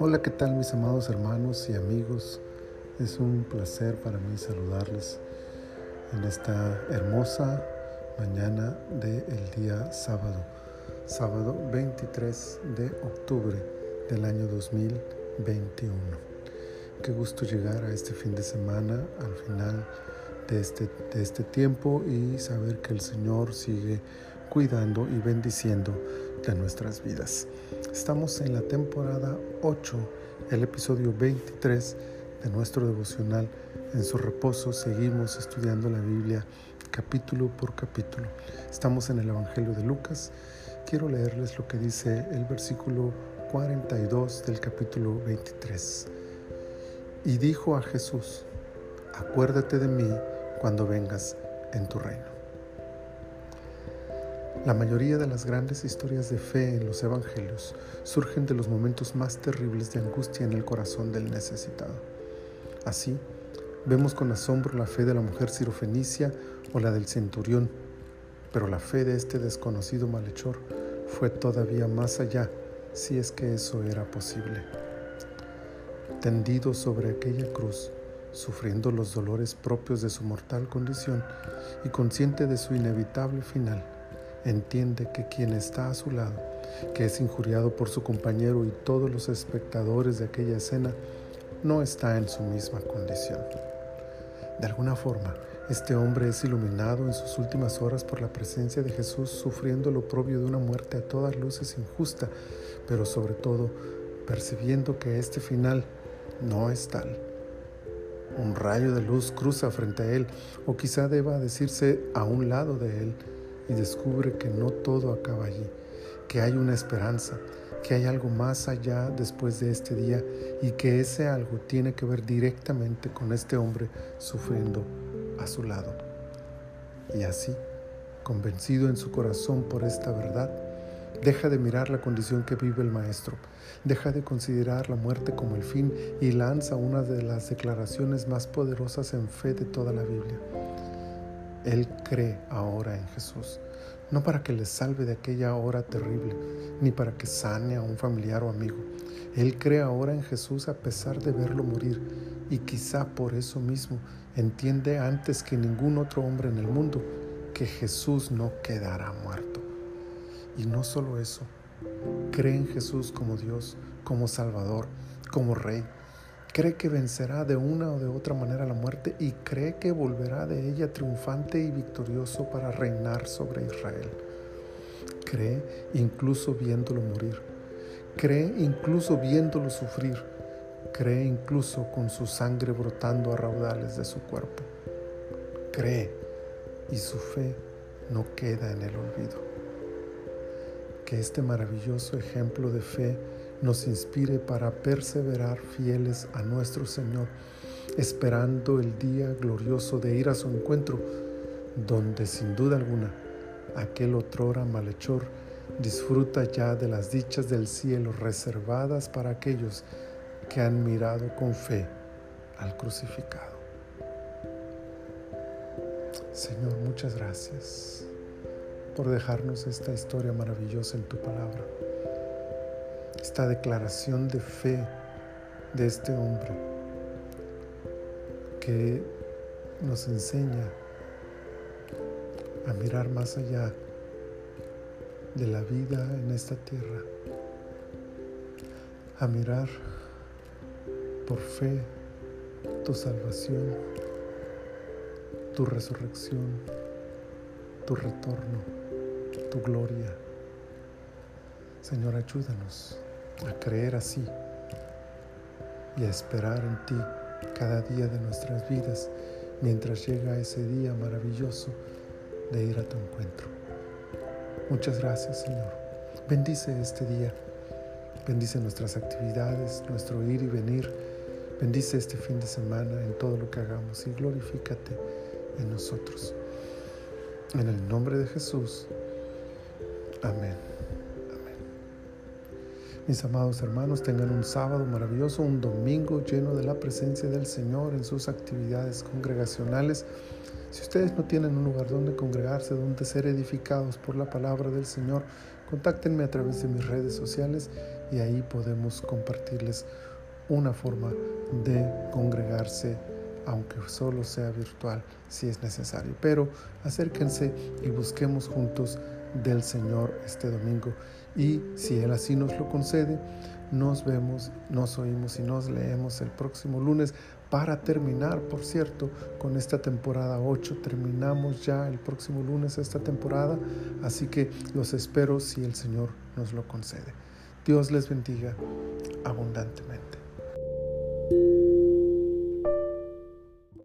Hola, ¿qué tal mis amados hermanos y amigos? Es un placer para mí saludarles en esta hermosa mañana del día sábado, sábado 23 de octubre del año 2021. Qué gusto llegar a este fin de semana, al final de este, de este tiempo y saber que el Señor sigue cuidando y bendiciendo de nuestras vidas. Estamos en la temporada 8, el episodio 23 de nuestro devocional. En su reposo seguimos estudiando la Biblia capítulo por capítulo. Estamos en el Evangelio de Lucas. Quiero leerles lo que dice el versículo 42 del capítulo 23. Y dijo a Jesús, acuérdate de mí cuando vengas en tu reino. La mayoría de las grandes historias de fe en los evangelios surgen de los momentos más terribles de angustia en el corazón del necesitado. Así, vemos con asombro la fe de la mujer sirofenicia o la del centurión, pero la fe de este desconocido malhechor fue todavía más allá, si es que eso era posible. Tendido sobre aquella cruz, sufriendo los dolores propios de su mortal condición y consciente de su inevitable final, entiende que quien está a su lado, que es injuriado por su compañero y todos los espectadores de aquella escena, no está en su misma condición. De alguna forma, este hombre es iluminado en sus últimas horas por la presencia de Jesús, sufriendo lo propio de una muerte a todas luces injusta, pero sobre todo percibiendo que este final no es tal. Un rayo de luz cruza frente a él, o quizá deba decirse a un lado de él, y descubre que no todo acaba allí, que hay una esperanza, que hay algo más allá después de este día y que ese algo tiene que ver directamente con este hombre sufriendo a su lado. Y así, convencido en su corazón por esta verdad, deja de mirar la condición que vive el maestro, deja de considerar la muerte como el fin y lanza una de las declaraciones más poderosas en fe de toda la Biblia. Él cree ahora en Jesús, no para que le salve de aquella hora terrible, ni para que sane a un familiar o amigo. Él cree ahora en Jesús a pesar de verlo morir y quizá por eso mismo entiende antes que ningún otro hombre en el mundo que Jesús no quedará muerto. Y no solo eso, cree en Jesús como Dios, como Salvador, como Rey, cree que vencerá de una o de otra manera la muerte y cree que volverá de ella triunfante y victorioso para reinar sobre Israel. Cree incluso viéndolo morir. Cree incluso viéndolo sufrir. Cree incluso con su sangre brotando a raudales de su cuerpo. Cree y su fe no queda en el olvido. Que este maravilloso ejemplo de fe nos inspire para perseverar fieles a nuestro Señor, esperando el día glorioso de ir a su encuentro, donde sin duda alguna aquel otrora malhechor disfruta ya de las dichas del cielo reservadas para aquellos que han mirado con fe al crucificado. Señor, muchas gracias por dejarnos esta historia maravillosa en tu palabra esta declaración de fe de este hombre que nos enseña a mirar más allá de la vida en esta tierra, a mirar por fe tu salvación, tu resurrección, tu retorno, tu gloria. Señor, ayúdanos a creer así y a esperar en ti cada día de nuestras vidas mientras llega ese día maravilloso de ir a tu encuentro. Muchas gracias Señor. Bendice este día. Bendice nuestras actividades, nuestro ir y venir. Bendice este fin de semana en todo lo que hagamos y glorifícate en nosotros. En el nombre de Jesús. Amén. Mis amados hermanos, tengan un sábado maravilloso, un domingo lleno de la presencia del Señor en sus actividades congregacionales. Si ustedes no tienen un lugar donde congregarse, donde ser edificados por la palabra del Señor, contáctenme a través de mis redes sociales y ahí podemos compartirles una forma de congregarse, aunque solo sea virtual si es necesario. Pero acérquense y busquemos juntos del Señor este domingo. Y si Él así nos lo concede, nos vemos, nos oímos y nos leemos el próximo lunes para terminar, por cierto, con esta temporada 8. Terminamos ya el próximo lunes esta temporada, así que los espero si el Señor nos lo concede. Dios les bendiga abundantemente.